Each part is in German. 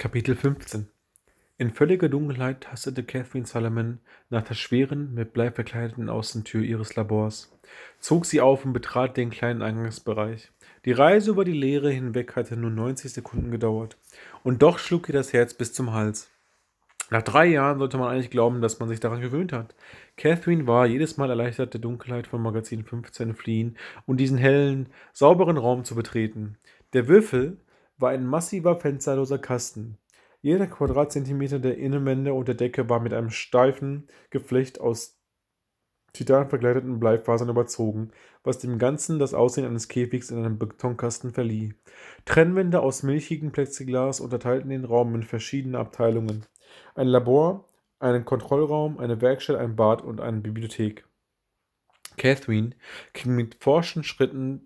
Kapitel 15 In völliger Dunkelheit tastete Catherine Solomon nach der schweren, mit Blei verkleideten Außentür ihres Labors, zog sie auf und betrat den kleinen Eingangsbereich. Die Reise über die Leere hinweg hatte nur 90 Sekunden gedauert, und doch schlug ihr das Herz bis zum Hals. Nach drei Jahren sollte man eigentlich glauben, dass man sich daran gewöhnt hat. Catherine war jedes Mal erleichtert, der Dunkelheit von Magazin 15 fliehen und diesen hellen, sauberen Raum zu betreten. Der Würfel war ein massiver fensterloser Kasten. Jeder Quadratzentimeter der Innenwände und der Decke war mit einem steifen Geflecht aus Titan verkleideten Bleifasern überzogen, was dem Ganzen das Aussehen eines Käfigs in einem Betonkasten verlieh. Trennwände aus milchigem Plexiglas unterteilten den Raum in verschiedene Abteilungen. Ein Labor, einen Kontrollraum, eine Werkstatt, ein Bad und eine Bibliothek. Catherine ging mit forschen Schritten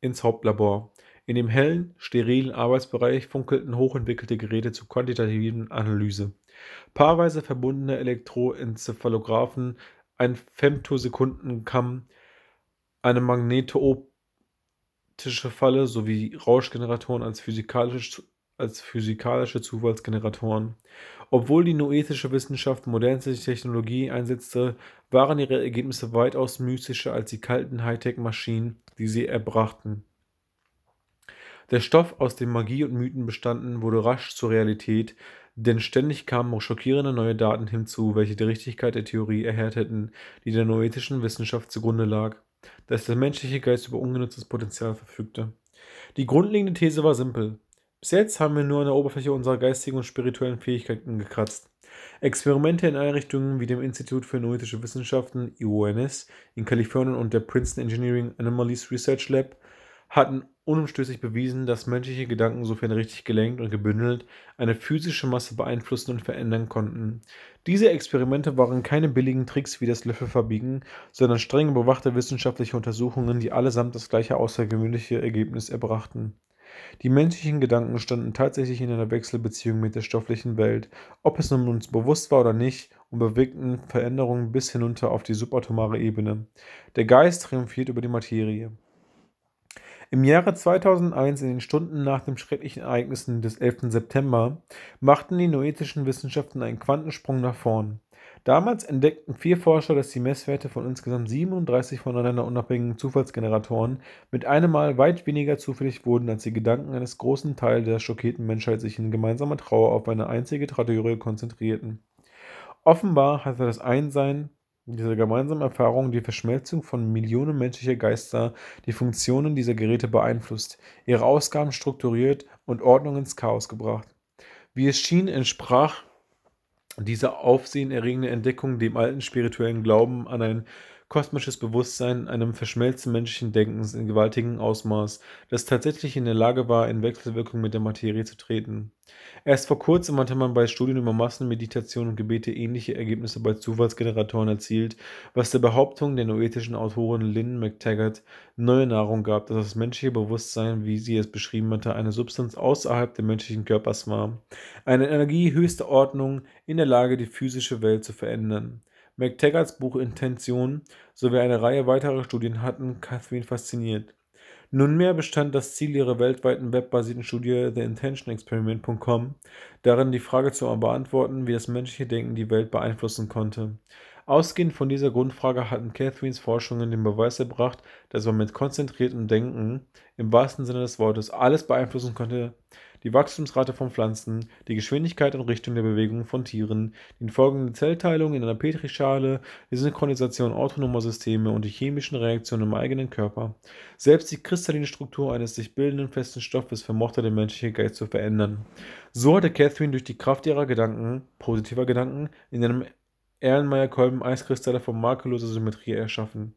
ins Hauptlabor. In dem hellen, sterilen Arbeitsbereich funkelten hochentwickelte Geräte zur quantitativen Analyse. Paarweise verbundene Elektroencephalographen, ein Femtosekundenkamm, eine magnetooptische Falle sowie Rauschgeneratoren als physikalische, als physikalische Zufallsgeneratoren. Obwohl die noetische Wissenschaft modernste Technologie einsetzte, waren ihre Ergebnisse weitaus mystischer als die kalten Hightech-Maschinen, die sie erbrachten. Der Stoff, aus dem Magie und Mythen bestanden, wurde rasch zur Realität, denn ständig kamen schockierende neue Daten hinzu, welche die Richtigkeit der Theorie erhärteten, die der noetischen Wissenschaft zugrunde lag, dass der menschliche Geist über ungenutztes Potenzial verfügte. Die grundlegende These war simpel. Bis jetzt haben wir nur an der Oberfläche unserer geistigen und spirituellen Fähigkeiten gekratzt. Experimente in Einrichtungen wie dem Institut für Noetische Wissenschaften IONS in Kalifornien und der Princeton Engineering Anomalies Research Lab hatten unumstößlich bewiesen, dass menschliche Gedanken, sofern richtig gelenkt und gebündelt, eine physische Masse beeinflussen und verändern konnten. Diese Experimente waren keine billigen Tricks wie das Löffelverbiegen, sondern streng bewachte wissenschaftliche Untersuchungen, die allesamt das gleiche außergewöhnliche Ergebnis erbrachten. Die menschlichen Gedanken standen tatsächlich in einer Wechselbeziehung mit der stofflichen Welt, ob es nun uns bewusst war oder nicht, und bewirkten Veränderungen bis hinunter auf die subatomare Ebene. Der Geist triumphiert über die Materie. Im Jahre 2001, in den Stunden nach den schrecklichen Ereignissen des 11. September, machten die noetischen Wissenschaften einen Quantensprung nach vorn. Damals entdeckten vier Forscher, dass die Messwerte von insgesamt 37 voneinander unabhängigen Zufallsgeneratoren mit einem Mal weit weniger zufällig wurden, als die Gedanken eines großen Teils der schockierten Menschheit sich in gemeinsamer Trauer auf eine einzige Tragödie konzentrierten. Offenbar hatte das Einsein diese gemeinsame Erfahrung, die Verschmelzung von Millionen menschlicher Geister, die Funktionen dieser Geräte beeinflusst, ihre Ausgaben strukturiert und Ordnung ins Chaos gebracht. Wie es schien, entsprach diese aufsehenerregende Entdeckung dem alten spirituellen Glauben an ein kosmisches Bewusstsein, einem Verschmelzen menschlichen Denkens in gewaltigem Ausmaß, das tatsächlich in der Lage war, in Wechselwirkung mit der Materie zu treten. Erst vor kurzem hatte man bei Studien über Massenmeditation und Gebete ähnliche Ergebnisse bei Zufallsgeneratoren erzielt, was der Behauptung der noetischen Autorin Lynn McTaggart neue Nahrung gab, dass das menschliche Bewusstsein, wie sie es beschrieben hatte, eine Substanz außerhalb des menschlichen Körpers war, eine Energie höchster Ordnung in der Lage, die physische Welt zu verändern. McTaggarts Buch Intention sowie eine Reihe weiterer Studien hatten Catherine fasziniert. Nunmehr bestand das Ziel ihrer weltweiten webbasierten Studie TheIntentionExperiment.com darin, die Frage zu beantworten, wie das menschliche Denken die Welt beeinflussen konnte. Ausgehend von dieser Grundfrage hatten Catherines Forschungen den Beweis erbracht, dass man mit konzentriertem Denken im wahrsten Sinne des Wortes alles beeinflussen konnte, die Wachstumsrate von Pflanzen, die Geschwindigkeit und Richtung der Bewegung von Tieren, die folgende Zellteilung in einer Petrischale, die Synchronisation autonomer Systeme und die chemischen Reaktionen im eigenen Körper. Selbst die kristalline Struktur eines sich bildenden festen Stoffes vermochte der menschliche Geist zu verändern. So hatte Catherine durch die Kraft ihrer Gedanken, positiver Gedanken, in einem Erlenmeyer-Kolben Eiskristalle von makelloser Symmetrie erschaffen.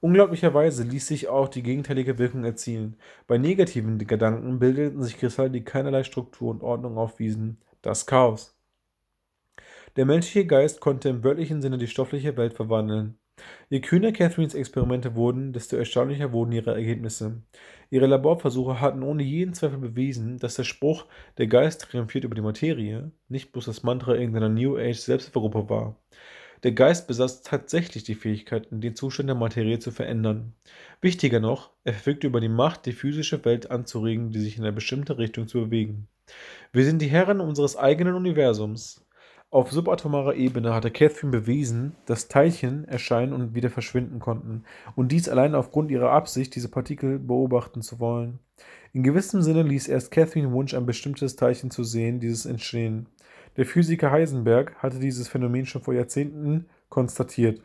Unglaublicherweise ließ sich auch die gegenteilige Wirkung erzielen. Bei negativen Gedanken bildeten sich Kristalle, die keinerlei Struktur und Ordnung aufwiesen. Das Chaos. Der menschliche Geist konnte im wörtlichen Sinne die stoffliche Welt verwandeln. Je kühner Catherines Experimente wurden, desto erstaunlicher wurden ihre Ergebnisse. Ihre Laborversuche hatten ohne jeden Zweifel bewiesen, dass der Spruch „Der Geist triumphiert über die Materie“ nicht bloß das Mantra irgendeiner New Age Selbsthilfegruppe war. Der Geist besaß tatsächlich die Fähigkeit, den Zustand der Materie zu verändern. Wichtiger noch, er verfügte über die Macht, die physische Welt anzuregen, die sich in eine bestimmte Richtung zu bewegen Wir sind die Herren unseres eigenen Universums. Auf subatomarer Ebene hatte Catherine bewiesen, dass Teilchen erscheinen und wieder verschwinden konnten, und dies allein aufgrund ihrer Absicht, diese Partikel beobachten zu wollen. In gewissem Sinne ließ erst Catherine Wunsch, ein bestimmtes Teilchen zu sehen, dieses entstehen. Der Physiker Heisenberg hatte dieses Phänomen schon vor Jahrzehnten konstatiert.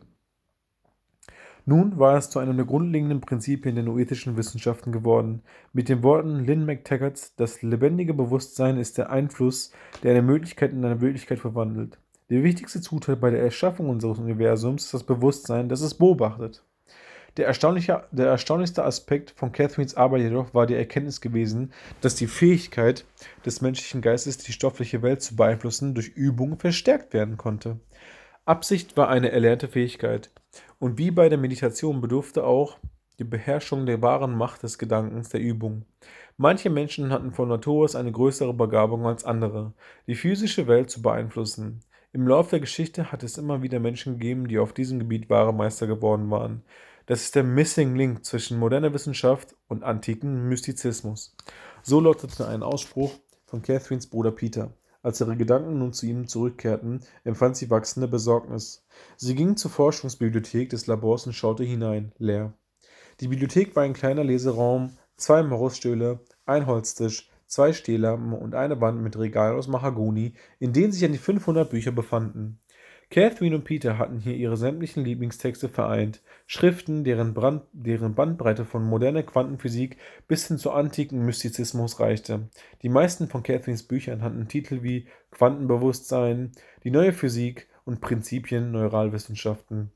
Nun war es zu einem der grundlegenden Prinzipien der noetischen Wissenschaften geworden. Mit den Worten Lynn McTaggarts, das lebendige Bewusstsein ist der Einfluss, der eine Möglichkeit in eine Wirklichkeit verwandelt. Die wichtigste Zutat bei der Erschaffung unseres Universums ist das Bewusstsein, das es beobachtet. Der, erstaunliche, der erstaunlichste Aspekt von Catherines Arbeit jedoch war die Erkenntnis gewesen, dass die Fähigkeit des menschlichen Geistes, die stoffliche Welt zu beeinflussen, durch Übung verstärkt werden konnte. Absicht war eine erlernte Fähigkeit. Und wie bei der Meditation bedurfte auch die Beherrschung der wahren Macht des Gedankens der Übung. Manche Menschen hatten von Natur aus eine größere Begabung als andere, die physische Welt zu beeinflussen. Im Lauf der Geschichte hat es immer wieder Menschen gegeben, die auf diesem Gebiet wahre Meister geworden waren. Das ist der Missing Link zwischen moderner Wissenschaft und antiken Mystizismus. So lautete ein Ausspruch von Catherines Bruder Peter. Als ihre Gedanken nun zu ihm zurückkehrten, empfand sie wachsende Besorgnis. Sie ging zur Forschungsbibliothek des Labors und schaute hinein, leer. Die Bibliothek war ein kleiner Leseraum, zwei Morosstühle, ein Holztisch, zwei Stehlampen und eine Wand mit Regalen aus Mahagoni, in denen sich an die 500 Bücher befanden. Catherine und Peter hatten hier ihre sämtlichen Lieblingstexte vereint, Schriften, deren, Brand, deren Bandbreite von moderner Quantenphysik bis hin zu antiken Mystizismus reichte. Die meisten von Catherines Büchern hatten Titel wie Quantenbewusstsein, die neue Physik und Prinzipien Neuralwissenschaften.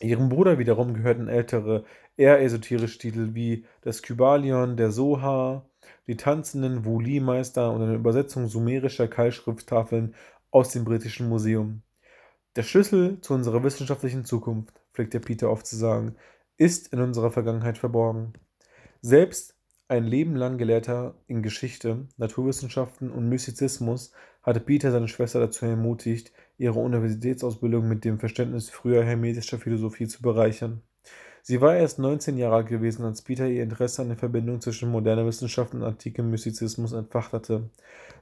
Ihrem Bruder wiederum gehörten ältere, eher esoterische Titel wie das Kybalion, der Soha, die tanzenden Wuli-Meister und eine Übersetzung sumerischer Keilschrifttafeln aus dem Britischen Museum. Der Schlüssel zu unserer wissenschaftlichen Zukunft, pflegt der Peter oft zu sagen, ist in unserer Vergangenheit verborgen. Selbst ein Leben lang Gelehrter in Geschichte, Naturwissenschaften und Mystizismus hatte Peter seine Schwester dazu ermutigt, ihre Universitätsausbildung mit dem Verständnis früher hermetischer Philosophie zu bereichern. Sie war erst 19 Jahre alt gewesen, als Peter ihr Interesse an der Verbindung zwischen moderner Wissenschaft und antikem Mystizismus entfacht hatte.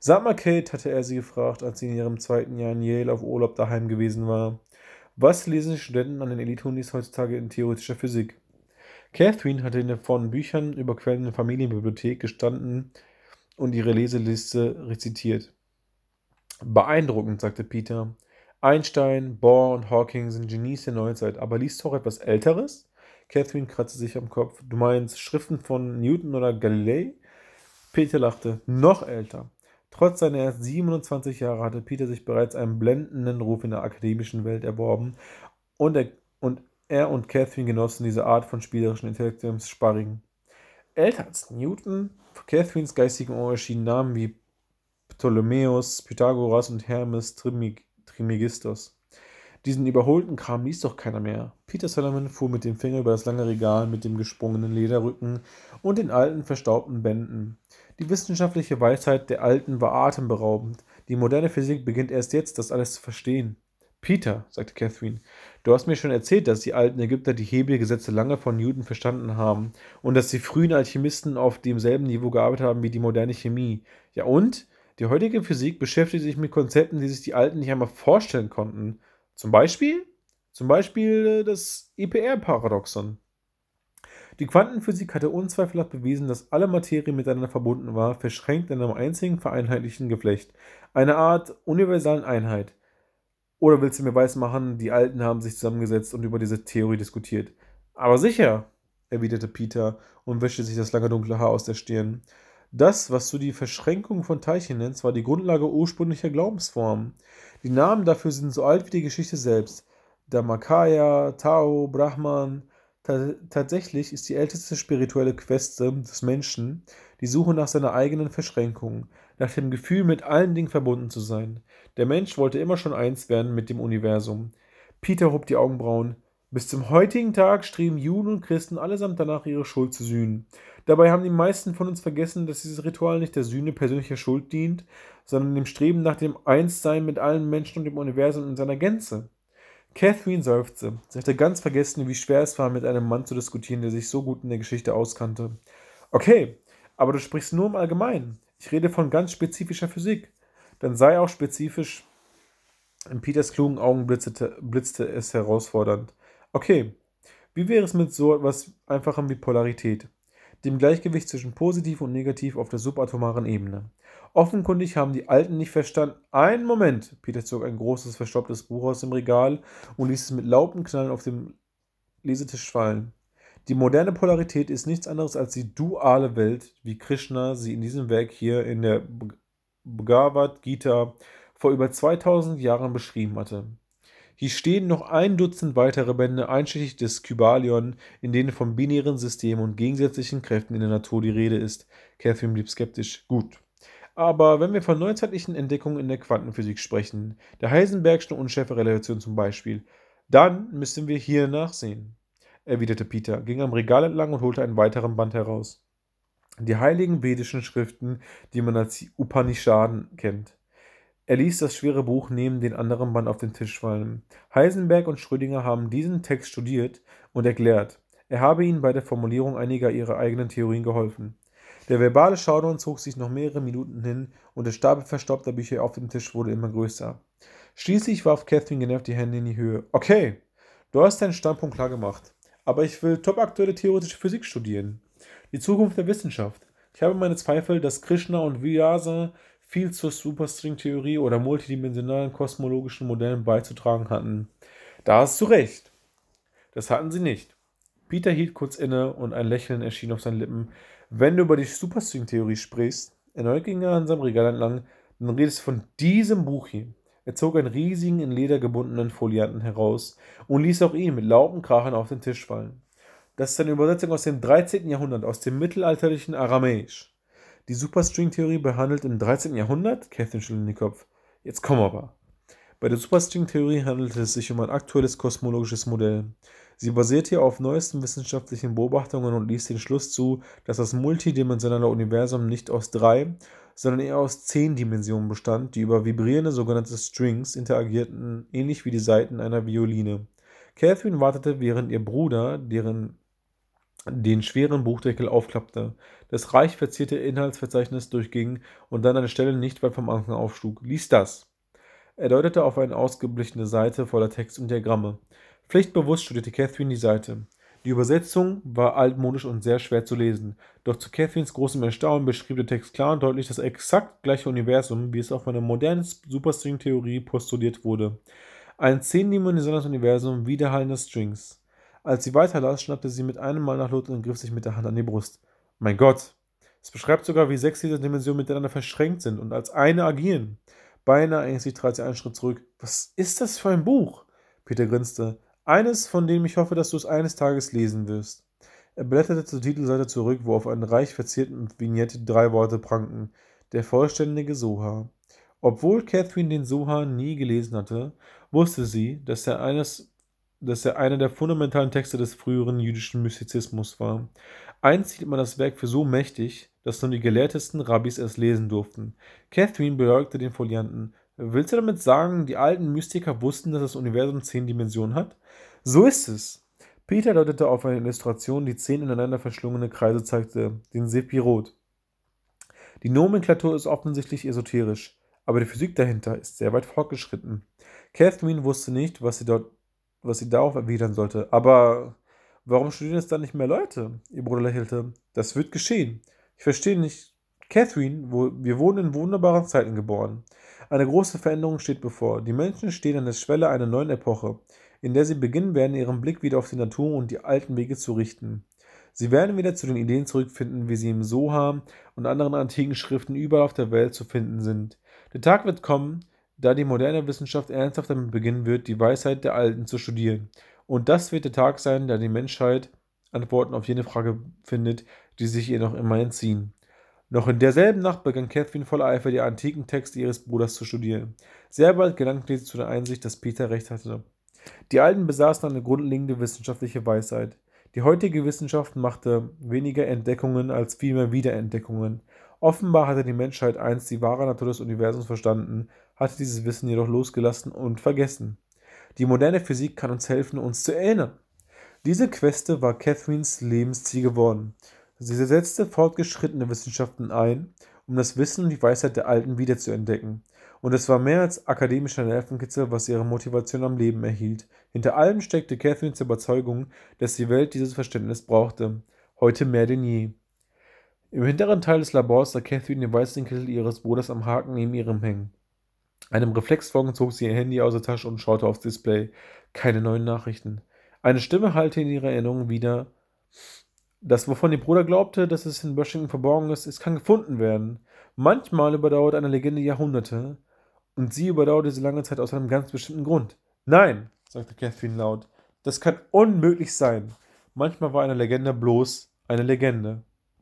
Sag mal, Kate, hatte er sie gefragt, als sie in ihrem zweiten Jahr in Yale auf Urlaub daheim gewesen war. Was lesen Studenten an den Elite-Unis heutzutage in theoretischer Physik? Catherine hatte in den von Büchern überquellenden Familienbibliothek gestanden und ihre Leseliste rezitiert. Beeindruckend, sagte Peter. Einstein, Bohr und Hawking sind Genies der Neuzeit, aber liest doch etwas Älteres? Catherine kratzte sich am Kopf. Du meinst Schriften von Newton oder Galilei? Peter lachte. Noch älter. Trotz seiner erst 27 Jahre hatte Peter sich bereits einen blendenden Ruf in der akademischen Welt erworben und er und, er und Catherine genossen diese Art von spielerischen intellektuellem Sparring. Älter als Newton? Für Catherines geistigen Ohr erschienen Namen wie Ptolemäus, Pythagoras und Hermes Trismegistos. Diesen überholten Kram liest doch keiner mehr. Peter Solomon fuhr mit dem Finger über das lange Regal mit dem gesprungenen Lederrücken und den alten, verstaubten Bänden. Die wissenschaftliche Weisheit der Alten war atemberaubend. Die moderne Physik beginnt erst jetzt, das alles zu verstehen. Peter, sagte Catherine, du hast mir schon erzählt, dass die alten Ägypter die Hebelgesetze lange von Newton verstanden haben und dass die frühen Alchemisten auf demselben Niveau gearbeitet haben wie die moderne Chemie. Ja und? Die heutige Physik beschäftigt sich mit Konzepten, die sich die Alten nicht einmal vorstellen konnten. Zum Beispiel? Zum Beispiel äh, das EPR-Paradoxon. Die Quantenphysik hatte unzweifelhaft bewiesen, dass alle Materie miteinander verbunden war, verschränkt in einem einzigen vereinheitlichten Geflecht. Eine Art universalen Einheit. Oder willst du mir weismachen, die Alten haben sich zusammengesetzt und über diese Theorie diskutiert? Aber sicher, erwiderte Peter und wischte sich das lange dunkle Haar aus der Stirn. Das, was du die Verschränkung von Teilchen nennst, war die Grundlage ursprünglicher Glaubensformen. Die Namen dafür sind so alt wie die Geschichte selbst. Dharmakaya, Tao, Brahman. Ta tatsächlich ist die älteste spirituelle Queste des Menschen die Suche nach seiner eigenen Verschränkung, nach dem Gefühl, mit allen Dingen verbunden zu sein. Der Mensch wollte immer schon eins werden mit dem Universum. Peter hob die Augenbrauen. Bis zum heutigen Tag streben Juden und Christen allesamt danach, ihre Schuld zu sühnen. Dabei haben die meisten von uns vergessen, dass dieses Ritual nicht der Sühne persönlicher Schuld dient, sondern dem Streben nach dem Einssein mit allen Menschen und dem Universum in seiner Gänze. Catherine seufzte. Sie hatte ganz vergessen, wie schwer es war, mit einem Mann zu diskutieren, der sich so gut in der Geschichte auskannte. Okay, aber du sprichst nur im Allgemeinen. Ich rede von ganz spezifischer Physik. Dann sei auch spezifisch. In Peters klugen Augen blitzte, blitzte es herausfordernd. Okay, wie wäre es mit so etwas Einfachem wie Polarität? Dem Gleichgewicht zwischen positiv und negativ auf der subatomaren Ebene. Offenkundig haben die Alten nicht verstanden. Einen Moment! Peter zog ein großes, verstaubtes Buch aus dem Regal und ließ es mit lauten Knallen auf dem Lesetisch fallen. Die moderne Polarität ist nichts anderes als die duale Welt, wie Krishna sie in diesem Werk hier in der Bhagavad Gita vor über 2000 Jahren beschrieben hatte. Hier stehen noch ein Dutzend weitere Bände einschließlich des Kybalion, in denen von binären Systemen und gegensätzlichen Kräften in der Natur die Rede ist. Catherine blieb skeptisch. Gut. Aber wenn wir von neuzeitlichen Entdeckungen in der Quantenphysik sprechen, der Heisenbergschen Unschärferelation zum Beispiel, dann müssen wir hier nachsehen, erwiderte Peter, ging am Regal entlang und holte einen weiteren Band heraus. Die heiligen vedischen Schriften, die man als Upanishaden kennt. Er ließ das schwere Buch neben den anderen Band auf den Tisch fallen. Heisenberg und Schrödinger haben diesen Text studiert und erklärt. Er habe ihnen bei der Formulierung einiger ihrer eigenen Theorien geholfen. Der verbale Showdown zog sich noch mehrere Minuten hin und der Stapel verstaubter Bücher auf dem Tisch wurde immer größer. Schließlich warf Catherine genervt die Hände in die Höhe. Okay, du hast deinen Standpunkt klar gemacht. Aber ich will topaktuelle theoretische Physik studieren. Die Zukunft der Wissenschaft. Ich habe meine Zweifel, dass Krishna und Vyasa viel zur Superstring-Theorie oder multidimensionalen kosmologischen Modellen beizutragen hatten. Da hast du recht. Das hatten sie nicht. Peter hielt kurz inne und ein Lächeln erschien auf seinen Lippen. Wenn du über die Superstring-Theorie sprichst, erneut ging er an seinem Regal entlang, dann redest du von diesem Buch hier. Er zog einen riesigen, in Leder gebundenen Folianten heraus und ließ auch ihn mit lauten Krachen auf den Tisch fallen. Das ist eine Übersetzung aus dem 13. Jahrhundert, aus dem mittelalterlichen Aramäisch. Die Superstring-Theorie behandelt im 13. Jahrhundert? Catherine schüttelt den Kopf. Jetzt komm aber. Bei der Superstring-Theorie handelt es sich um ein aktuelles kosmologisches Modell. Sie basiert hier auf neuesten wissenschaftlichen Beobachtungen und ließ den Schluss zu, dass das multidimensionale Universum nicht aus drei, sondern eher aus zehn Dimensionen bestand, die über vibrierende sogenannte Strings interagierten, ähnlich wie die Saiten einer Violine. Catherine wartete, während ihr Bruder, deren den schweren Buchdeckel aufklappte, das reich verzierte Inhaltsverzeichnis durchging und dann eine Stelle nicht weit vom Anfang aufschlug. Lies das. Er deutete auf eine ausgeblichene Seite voller Text und Diagramme. Pflichtbewusst studierte Catherine die Seite. Die Übersetzung war altmodisch und sehr schwer zu lesen, doch zu Catherines großem Erstaunen beschrieb der Text klar und deutlich das exakt gleiche Universum, wie es auf einer modernen Superstring-Theorie postuliert wurde. Ein zehndimensionales Universum widerhallender Strings. Als sie weiterlas, schnappte sie mit einem Mal nach Luft und griff sich mit der Hand an die Brust. Mein Gott! Es beschreibt sogar, wie sechs dieser Dimensionen miteinander verschränkt sind und als eine agieren. Beinahe ängstlich trat sie einen Schritt zurück. Was ist das für ein Buch? Peter grinste. Eines, von dem ich hoffe, dass du es eines Tages lesen wirst. Er blätterte zur Titelseite zurück, wo auf einer reich verzierten Vignette drei Worte prangten. Der vollständige Soha. Obwohl Catherine den Soha nie gelesen hatte, wusste sie, dass er eines dass er einer der fundamentalen Texte des früheren jüdischen Mystizismus war. Einst hielt man das Werk für so mächtig, dass nur die gelehrtesten Rabbis es lesen durften. Catherine beäugte den Folianten. Willst du damit sagen, die alten Mystiker wussten, dass das Universum zehn Dimensionen hat? So ist es. Peter deutete auf eine Illustration, die zehn ineinander verschlungene Kreise zeigte, den Sepirot. Die Nomenklatur ist offensichtlich esoterisch, aber die Physik dahinter ist sehr weit fortgeschritten. Catherine wusste nicht, was sie dort was sie darauf erwidern sollte. Aber warum studieren es dann nicht mehr Leute? Ihr Bruder lächelte. Das wird geschehen. Ich verstehe nicht. Catherine, wo, wir wurden in wunderbaren Zeiten geboren. Eine große Veränderung steht bevor. Die Menschen stehen an der Schwelle einer neuen Epoche, in der sie beginnen werden, ihren Blick wieder auf die Natur und die alten Wege zu richten. Sie werden wieder zu den Ideen zurückfinden, wie sie im Soha und anderen antiken Schriften überall auf der Welt zu finden sind. Der Tag wird kommen, da die moderne Wissenschaft ernsthaft damit beginnen wird, die Weisheit der Alten zu studieren. Und das wird der Tag sein, da die Menschheit Antworten auf jene Frage findet, die sich ihr noch immer entziehen. Noch in derselben Nacht begann Catherine voller Eifer die antiken Texte ihres Bruders zu studieren. Sehr bald gelangte sie zu der Einsicht, dass Peter recht hatte. Die Alten besaßen eine grundlegende wissenschaftliche Weisheit. Die heutige Wissenschaft machte weniger Entdeckungen als vielmehr Wiederentdeckungen. Offenbar hatte die Menschheit einst die wahre Natur des Universums verstanden hatte dieses Wissen jedoch losgelassen und vergessen. Die moderne Physik kann uns helfen, uns zu erinnern. Diese Queste war Catherines Lebensziel geworden. Sie setzte fortgeschrittene Wissenschaften ein, um das Wissen und die Weisheit der Alten wiederzuentdecken. Und es war mehr als akademischer Nervenkitzel, was ihre Motivation am Leben erhielt. Hinter allem steckte Catherines Überzeugung, dass die Welt dieses Verständnis brauchte. Heute mehr denn je. Im hinteren Teil des Labors sah Catherine den weißen Kittel ihres Bruders am Haken neben ihrem hängen. Einem Reflexfolgen zog sie ihr Handy aus der Tasche und schaute aufs Display. Keine neuen Nachrichten. Eine Stimme hallte in ihrer Erinnerung wieder. Das, wovon ihr Bruder glaubte, dass es in Washington verborgen ist, es kann gefunden werden. Manchmal überdauert eine Legende Jahrhunderte. Und sie überdauerte sie lange Zeit aus einem ganz bestimmten Grund. Nein, sagte Catherine laut. Das kann unmöglich sein. Manchmal war eine Legende bloß eine Legende.